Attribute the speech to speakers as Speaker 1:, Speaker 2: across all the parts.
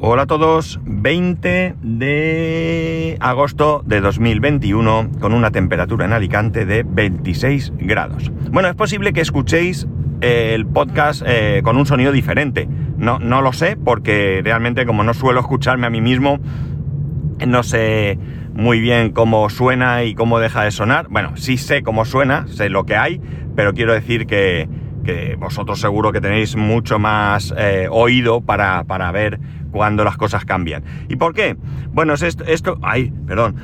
Speaker 1: Hola a todos, 20 de agosto de 2021 con una temperatura en Alicante de 26 grados. Bueno, es posible que escuchéis eh, el podcast eh, con un sonido diferente. No, no lo sé porque realmente como no suelo escucharme a mí mismo, no sé muy bien cómo suena y cómo deja de sonar. Bueno, sí sé cómo suena, sé lo que hay, pero quiero decir que, que vosotros seguro que tenéis mucho más eh, oído para, para ver cuando las cosas cambian. ¿Y por qué? Bueno, esto, esto, ay, perdón.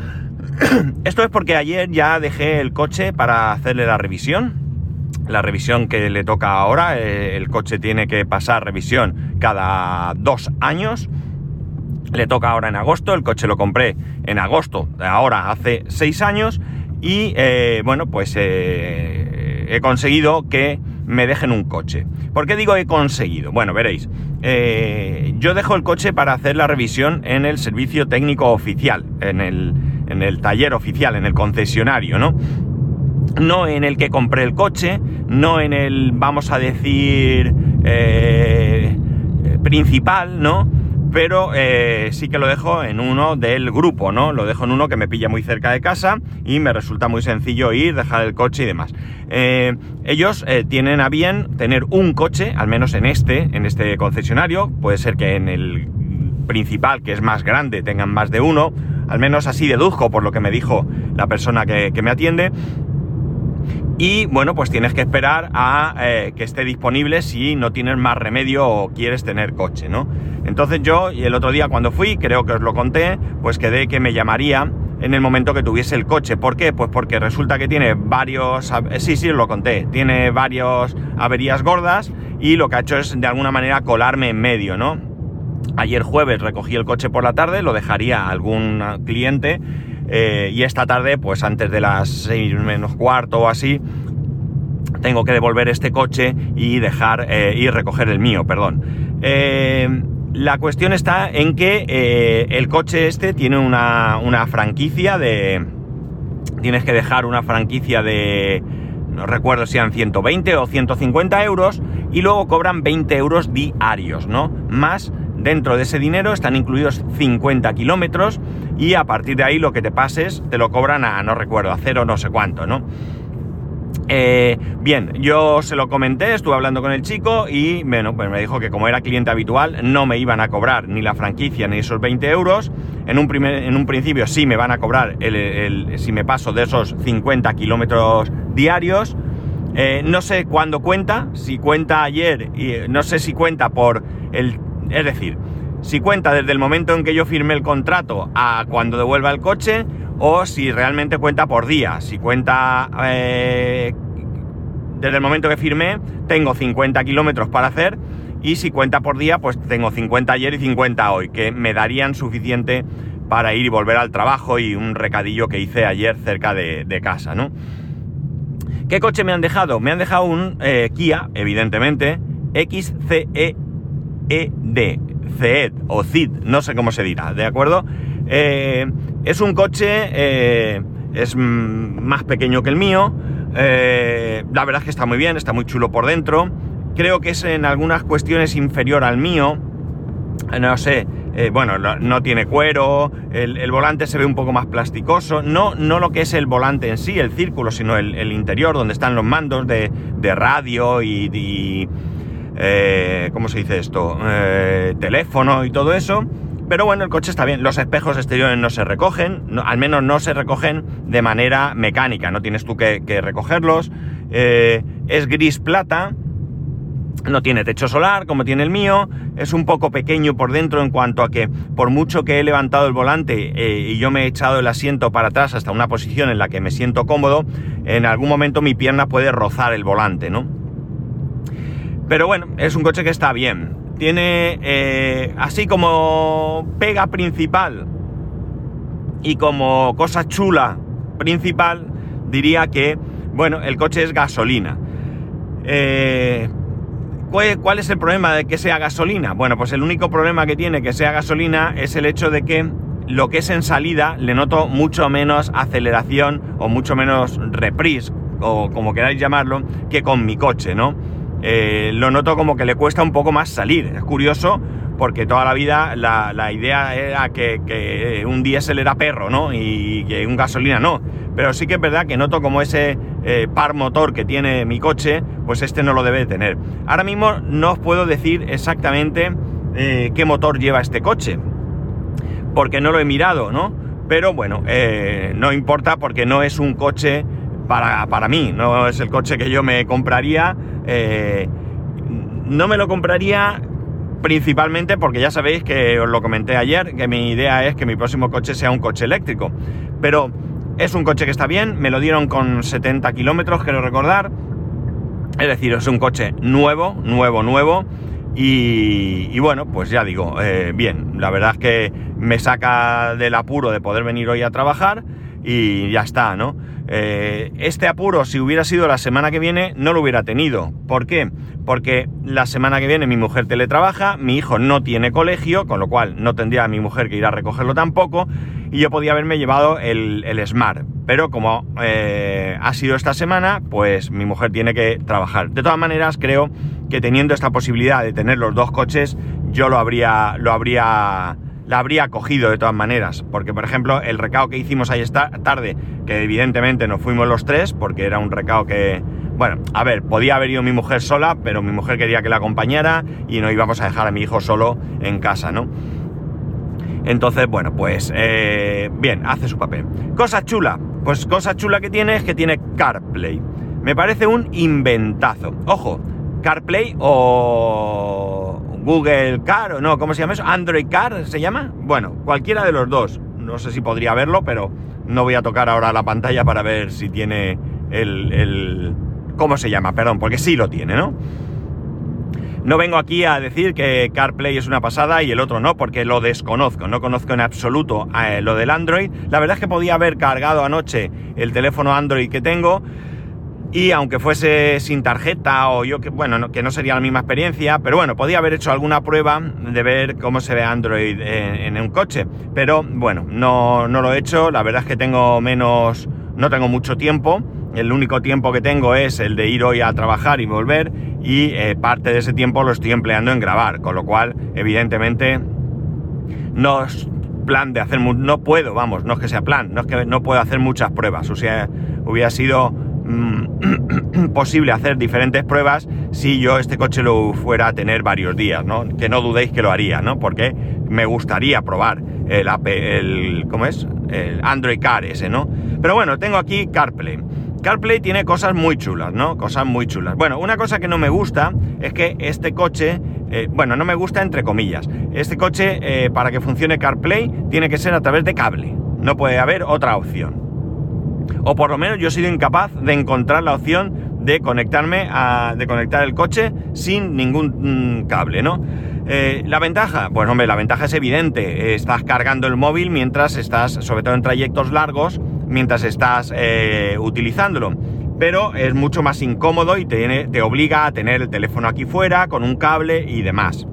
Speaker 1: esto es porque ayer ya dejé el coche para hacerle la revisión. La revisión que le toca ahora, eh, el coche tiene que pasar revisión cada dos años. Le toca ahora en agosto, el coche lo compré en agosto, ahora hace seis años. Y eh, bueno, pues eh, he conseguido que me dejen un coche. ¿Por qué digo he conseguido? Bueno, veréis. Eh, yo dejo el coche para hacer la revisión en el servicio técnico oficial, en el, en el taller oficial, en el concesionario, ¿no? No en el que compré el coche, no en el, vamos a decir, eh, principal, ¿no? Pero eh, sí que lo dejo en uno del grupo, ¿no? Lo dejo en uno que me pilla muy cerca de casa y me resulta muy sencillo ir, dejar el coche y demás. Eh, ellos eh, tienen a bien tener un coche, al menos en este, en este concesionario, puede ser que en el principal, que es más grande, tengan más de uno, al menos así deduzco por lo que me dijo la persona que, que me atiende, y bueno, pues tienes que esperar a eh, que esté disponible si no tienes más remedio o quieres tener coche, ¿no? Entonces yo, y el otro día cuando fui, creo que os lo conté, pues quedé que me llamaría en el momento que tuviese el coche. ¿Por qué? Pues porque resulta que tiene varios... Sí, sí, os lo conté. Tiene varios averías gordas y lo que ha hecho es de alguna manera colarme en medio, ¿no? Ayer jueves recogí el coche por la tarde, lo dejaría a algún cliente eh, y esta tarde, pues antes de las 6 menos cuarto o así, tengo que devolver este coche y dejar eh, y recoger el mío, perdón. Eh, la cuestión está en que el coche este tiene una, una, franquicia de... Tienes que dejar una franquicia de... No recuerdo si eran 120 o 150 euros y luego cobran 20 euros diarios, ¿no? Más Dentro de ese dinero están incluidos 50 kilómetros y a partir de ahí lo que te pases te lo cobran a, no recuerdo, a cero no sé cuánto, ¿no? Eh, bien, yo se lo comenté, estuve hablando con el chico y bueno, pues me dijo que como era cliente habitual no me iban a cobrar ni la franquicia ni esos 20 euros. En un, primer, en un principio sí me van a cobrar el, si me paso de esos 50 kilómetros diarios. Eh, no sé cuándo cuenta, si cuenta ayer, y no sé si cuenta por el es decir, si cuenta desde el momento en que yo firmé el contrato a cuando devuelva el coche o si realmente cuenta por día. Si cuenta eh, desde el momento que firmé, tengo 50 kilómetros para hacer y si cuenta por día, pues tengo 50 ayer y 50 hoy, que me darían suficiente para ir y volver al trabajo y un recadillo que hice ayer cerca de, casa, ¿no? ¿Qué coche me han dejado? Me han dejado un eh, Kia, evidentemente, XCE ED, CED o CID, no sé cómo se dirá, ¿de acuerdo? Eh, es un coche, eh, es más pequeño que el mío, eh, la verdad es que está muy bien, está muy chulo por dentro, creo que es en algunas cuestiones inferior al mío, no sé, bueno, no, tiene cuero, el, volante se ve un poco más plasticoso, no, no lo que es el volante en sí, el círculo, sino el, interior donde están los mandos de, radio y eh, ¿cómo se dice esto? Eh, teléfono y todo eso. Pero bueno, el coche está bien. Los espejos exteriores no se recogen, al menos no se recogen de manera mecánica, no tienes tú que, recogerlos. Eh, es gris plata, no tiene techo solar como tiene el mío, es un poco pequeño por dentro en cuanto a que por mucho que he levantado el volante y yo me he echado el asiento para atrás hasta una posición en la que me siento cómodo, en algún momento mi pierna puede rozar el volante, ¿no? Pero bueno, es un coche que está bien. Tiene eh, así como pega principal y como cosa chula principal, diría que, bueno, el coche es gasolina. Eh, ¿Cuál es el problema de que sea gasolina? Bueno, pues el único problema que tiene que sea gasolina es el hecho de que lo que es en salida le noto mucho menos aceleración o mucho menos reprise, o como queráis llamarlo, que con mi coche, ¿no? Eh, lo noto como que le cuesta un poco más salir. Es curioso porque toda la vida la, idea era que, un diésel era perro, ¿no? Y que un gasolina no. Pero sí que es verdad que noto como ese eh, par motor que tiene mi coche, pues este no lo debe tener. Ahora mismo no os puedo decir exactamente eh, qué motor lleva este coche, porque no lo he mirado, ¿no? Pero bueno, no importa porque no es un coche para, para, mí, no es el coche que yo me compraría. no me lo compraría principalmente porque ya sabéis que os lo comenté ayer, que mi idea es que mi próximo coche sea un coche eléctrico. Pero es un coche que está bien, me lo dieron con 70 kilómetros, quiero recordar. Es decir, es un coche nuevo, nuevo, nuevo. Y, bueno, pues ya digo, eh, bien, la verdad es que me saca del apuro de poder venir hoy a trabajar y ya está, ¿no? Eh, este apuro, si hubiera sido la semana que viene, no lo hubiera tenido. ¿Por qué? Porque la semana que viene mi mujer teletrabaja, mi hijo no tiene colegio, con lo cual no tendría a mi mujer que ir a recogerlo tampoco, y yo podía haberme llevado el, Smart. Pero como eh, ha sido esta semana, pues mi mujer tiene que trabajar. De todas maneras, creo que teniendo esta posibilidad de tener los dos coches, yo lo habría, lo habría la habría cogido de todas maneras. Porque, por ejemplo, el recao que hicimos ahí esta tarde, que evidentemente nos fuimos los tres, porque era un recao que, bueno, a ver, podía haber ido mi mujer sola, pero mi mujer quería que la acompañara y no íbamos a dejar a mi hijo solo en casa, ¿no? Entonces, bueno, pues eh, bien, hace su papel. Cosa chula, pues cosa chula que tiene es que tiene CarPlay. Me parece un inventazo. Ojo, CarPlay o Google Car o no, ¿cómo se llama eso? Android Car se llama. Bueno, cualquiera de los dos. No sé si podría verlo, pero no voy a tocar ahora la pantalla para ver si tiene el, el... ¿Cómo se llama? Perdón, porque sí lo tiene, ¿no? No vengo aquí a decir que CarPlay es una pasada y el otro no, porque lo desconozco, no conozco en absoluto eh, lo del Android. La verdad es que podía haber cargado anoche el teléfono Android que tengo, y aunque fuese sin tarjeta o yo que, bueno, que no sería la misma experiencia, pero bueno, podía haber hecho alguna prueba de ver cómo se ve Android en, un coche. Pero bueno, no, no, lo he hecho, la verdad es que tengo menos, no tengo mucho tiempo. El único tiempo que tengo es el de ir hoy a trabajar y volver y eh, parte de ese tiempo lo estoy empleando en grabar, con lo cual evidentemente no es plan de hacer, no puedo, vamos, no es que sea plan, no es que no puedo hacer muchas pruebas, o sea, hubiera sido Mm, posible hacer diferentes pruebas si yo este coche lo fuera a tener varios días, ¿no? Que no dudéis que lo haría, ¿no? Porque me gustaría probar el, el ¿cómo es? El Android Car ese, ¿no? Pero bueno, tengo aquí CarPlay. CarPlay tiene cosas muy chulas, ¿no? Cosas muy chulas. Bueno, una cosa que no me gusta es que este coche, eh, bueno, no me gusta entre comillas. Este coche, eh, para que funcione CarPlay, tiene que ser a través de cable. No puede haber otra opción o por lo menos yo he sido incapaz de encontrar la opción de conectarme a, de conectar el coche sin ningún mm, cable, ¿no? Eh, la ventaja, bueno hombre, la ventaja es evidente, estás cargando el móvil mientras estás, sobre todo en trayectos largos, mientras estás eh, utilizándolo. Pero es mucho más incómodo y te, te, obliga a tener el teléfono aquí fuera, con un cable y demás.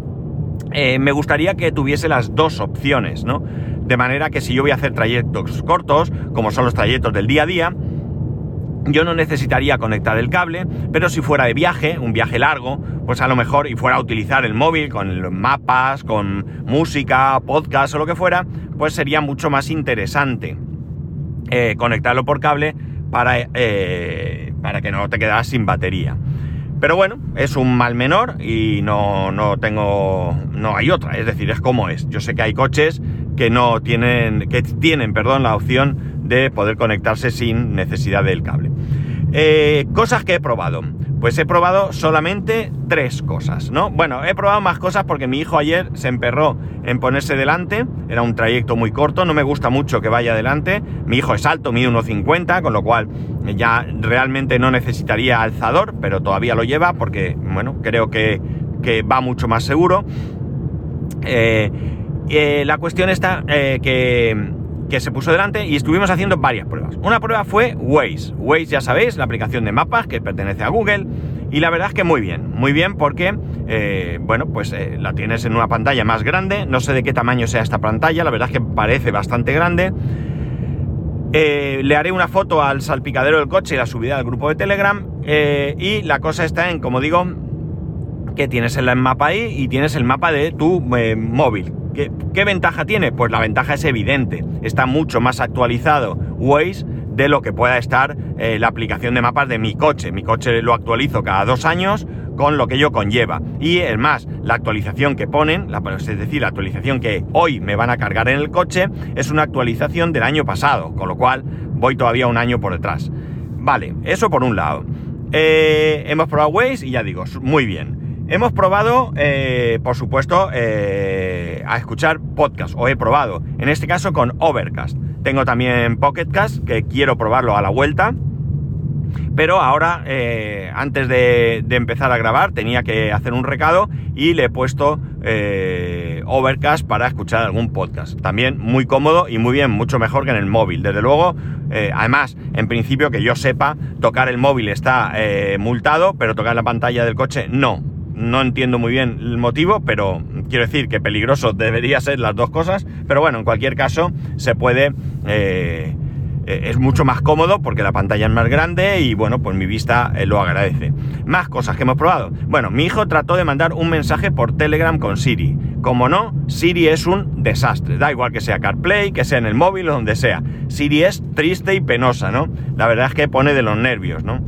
Speaker 1: Eh, me gustaría que tuviese las dos opciones, ¿no? De manera que si yo voy a hacer trayectos cortos, como son los trayectos del día a día, yo no necesitaría conectar el cable, pero si fuera de viaje, un viaje largo, pues a lo mejor y fuera a utilizar el móvil con mapas, con música, podcast o lo que fuera, pues sería mucho más interesante eh, conectarlo por cable para, eh, para que no te quedas sin batería. Pero bueno, es un mal menor y no, no tengo. no hay otra. Es decir, es como es. Yo sé que hay coches que no tienen. que tienen, perdón, la opción de poder conectarse sin necesidad del cable. Eh, cosas que he probado. Pues he probado solamente tres cosas, ¿no? Bueno, he probado más cosas porque mi hijo ayer se emperró en ponerse delante. Era un trayecto muy corto, no me gusta mucho que vaya delante. Mi hijo es alto, mide 1,50, con lo cual ya realmente no necesitaría alzador, pero todavía lo lleva porque, bueno, creo que, va mucho más seguro. Eh, eh, la cuestión está que que se puso delante y estuvimos haciendo varias pruebas. Una prueba fue Waze. Waze, ya sabéis, la aplicación de mapas que pertenece a Google. Y la verdad es que muy bien, muy bien porque, eh, bueno, pues eh, la tienes en una pantalla más grande. No sé de qué tamaño sea esta pantalla, la verdad es que parece bastante grande. Eh, le haré una foto al salpicadero del coche y la subida al grupo de Telegram. y la cosa está en, como digo, que tienes el mapa ahí y tienes el mapa de tu móvil. ¿Qué, ventaja tiene? Pues la ventaja es evidente. Está mucho más actualizado Waze de lo que pueda estar eh, la aplicación de mapas de mi coche. Mi coche lo actualizo cada dos años con lo que ello conlleva. Y es más, la actualización que ponen, es decir, la actualización que hoy me van a cargar en el coche, es una actualización del año pasado, con lo cual voy todavía un año por detrás. Vale, eso por un lado. Eh, hemos probado Waze y ya digo, muy bien. Hemos probado, eh, por supuesto, eh, a escuchar podcast, o he probado, en este caso con Overcast. Tengo también Pocketcast, que quiero probarlo a la vuelta. Pero ahora, eh, antes de, empezar a grabar, tenía que hacer un recado y le he puesto Overcast para escuchar algún podcast. También muy cómodo y muy bien, mucho mejor que en el móvil. Desde luego, además, en principio que yo sepa, tocar el móvil está multado, pero tocar la pantalla del coche no no entiendo muy bien el motivo, pero quiero decir que peligroso debería ser las dos cosas. Pero bueno, en cualquier caso, se puede. Eh, eh, es mucho más cómodo porque la pantalla es más grande y bueno, pues mi vista eh, lo agradece. Más cosas que hemos probado. Bueno, mi hijo trató de mandar un mensaje por Telegram con Siri. Como no, Siri es un desastre. Da igual que sea CarPlay, que sea en el móvil o donde sea. Siri es triste y penosa, ¿no? La verdad es que pone de los nervios, ¿no?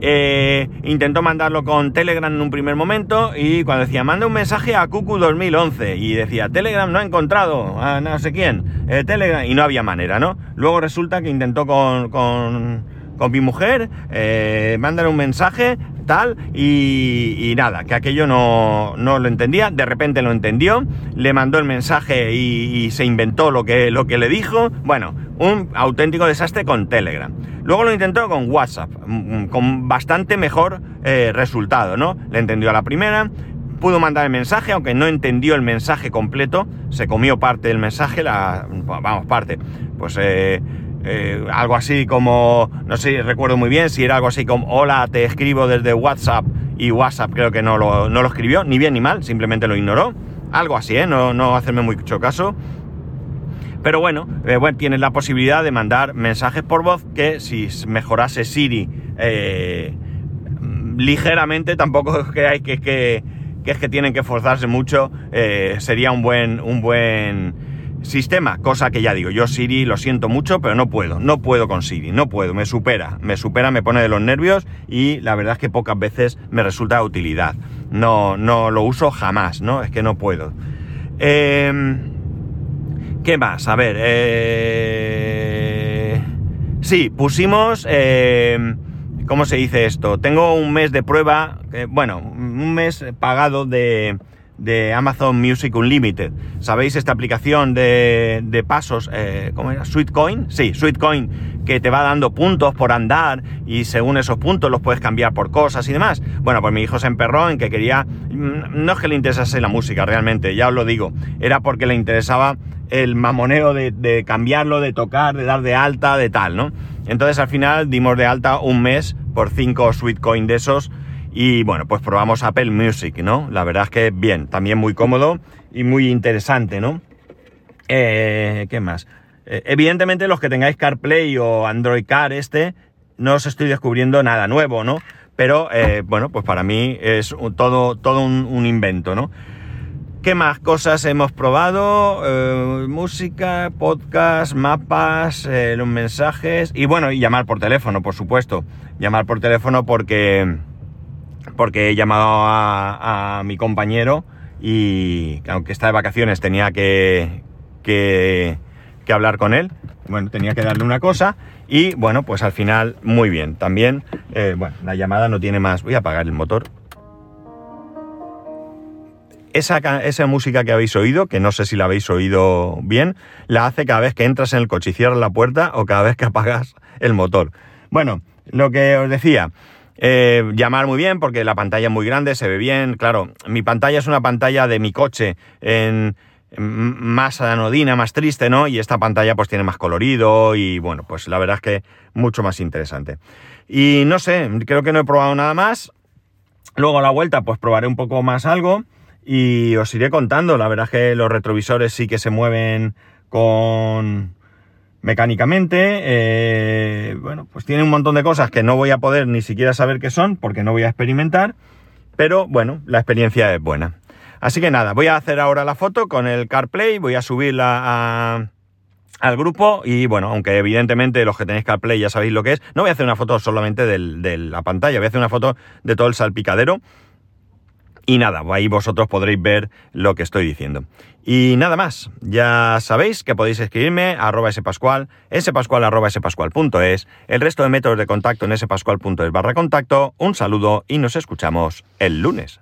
Speaker 1: Eh, intentó mandarlo con Telegram en un primer momento y cuando decía, manda un mensaje a Cucu 2011 y decía, Telegram no ha encontrado a no sé quién, eh, Telegram, y no había manera, ¿no? Luego resulta que intentó con, con, con mi mujer eh, un mensaje, tal, y, nada, que aquello no, no, lo entendía, de repente lo entendió, le mandó el mensaje y, se inventó lo que, lo que le dijo, bueno, un auténtico desastre con Telegram. Luego lo intentó con WhatsApp, mm, mm, con bastante mejor eh, resultado, ¿no? Le entendió a la primera, pudo mandar el mensaje, aunque no entendió el mensaje completo, se comió parte del mensaje, la, vamos, parte, pues eh, eh, algo así como, no sé, recuerdo muy bien si era algo así como, hola, te escribo desde WhatsApp, y WhatsApp creo que no lo, no lo escribió, ni bien ni mal, simplemente lo ignoró, algo así, ¿eh? No, no hacerme mucho caso. Pero bueno, eh, bueno, tienes la posibilidad de mandar mensajes por voz que si mejorase Siri ligeramente, tampoco creáis que, que, que, es que tienen que forzarse mucho, sería un buen, un buen sistema, cosa que ya digo, yo Siri lo siento mucho, pero no puedo, no puedo con Siri, no puedo, me supera, me supera, me pone de los nervios y la verdad es que pocas veces me resulta de utilidad. No, no lo uso jamás, ¿no? Es que no puedo. Eh, ¿Qué más? A ver, eh... sí, pusimos, eh... ¿cómo se dice esto? Tengo un mes de prueba, eh, bueno, un mes pagado de, de Amazon Music Unlimited. ¿Sabéis esta aplicación de, de pasos? Eh, ¿Cómo era? ¿Sweetcoin? Sí, Sweetcoin, que te va dando puntos por andar y según esos puntos los puedes cambiar por cosas y demás. Bueno, pues mi hijo se emperró en que quería... Mm, no es que le interesase la música realmente, ya os lo digo. Era porque le interesaba el mamoneo de, cambiarlo, de tocar, de dar de alta, de tal, ¿no? Entonces al final dimos de alta un mes por 5 Sweetcoin de esos y bueno, pues probamos Apple Music, ¿no? La verdad es que bien, también muy cómodo y muy interesante, ¿no? Eh, ¿Qué más? Eh, evidentemente los que tengáis CarPlay o Android Car este, no os estoy descubriendo nada nuevo, ¿no? Pero eh, bueno, pues para mí es todo, todo un, invento, ¿no? ¿Qué más cosas hemos probado? música, podcast, mapas, los mensajes y bueno, y llamar por teléfono, por supuesto. Llamar por teléfono porque porque he llamado a, mi compañero y aunque está de vacaciones tenía que, que, hablar con él, bueno, tenía que darle una cosa y bueno, pues al final muy bien. También, eh, bueno, la llamada no tiene más, voy a apagar el motor. Esa, esa, música que habéis oído, que no sé si la habéis oído bien, la hace cada vez que entras en el coche y cierras la puerta o cada vez que apagas el motor. Bueno, lo que os decía, eh, llamar muy bien porque la pantalla es muy grande, se ve bien. Claro, mi pantalla es una pantalla de mi coche en, más anodina, más triste, ¿no? Y esta pantalla pues tiene más colorido y bueno, pues la verdad es que mucho más interesante. Y no sé, creo que no he probado nada más. Luego a la vuelta pues probaré un poco más algo y os iré contando. La verdad es que los retrovisores sí que se mueven con mecánicamente. Eh, bueno, pues tiene un montón de cosas que no voy a poder ni siquiera saber qué son porque no voy a experimentar. pero bueno, la experiencia es buena. Así que nada, voy a hacer ahora la foto con el CarPlay, voy a subirla al grupo y bueno, aunque evidentemente los que tenéis CarPlay ya sabéis lo que es, no voy a hacer una foto solamente de la pantalla, voy a hacer una foto de todo el salpicadero. Y nada, ahí vosotros podréis ver lo que estoy diciendo. Y nada más, ya sabéis que podéis escribirme a arroba spascual, spascual arroba spascual.es, el resto de métodos de contacto en spascual.es barra contacto. Un saludo y nos escuchamos el lunes.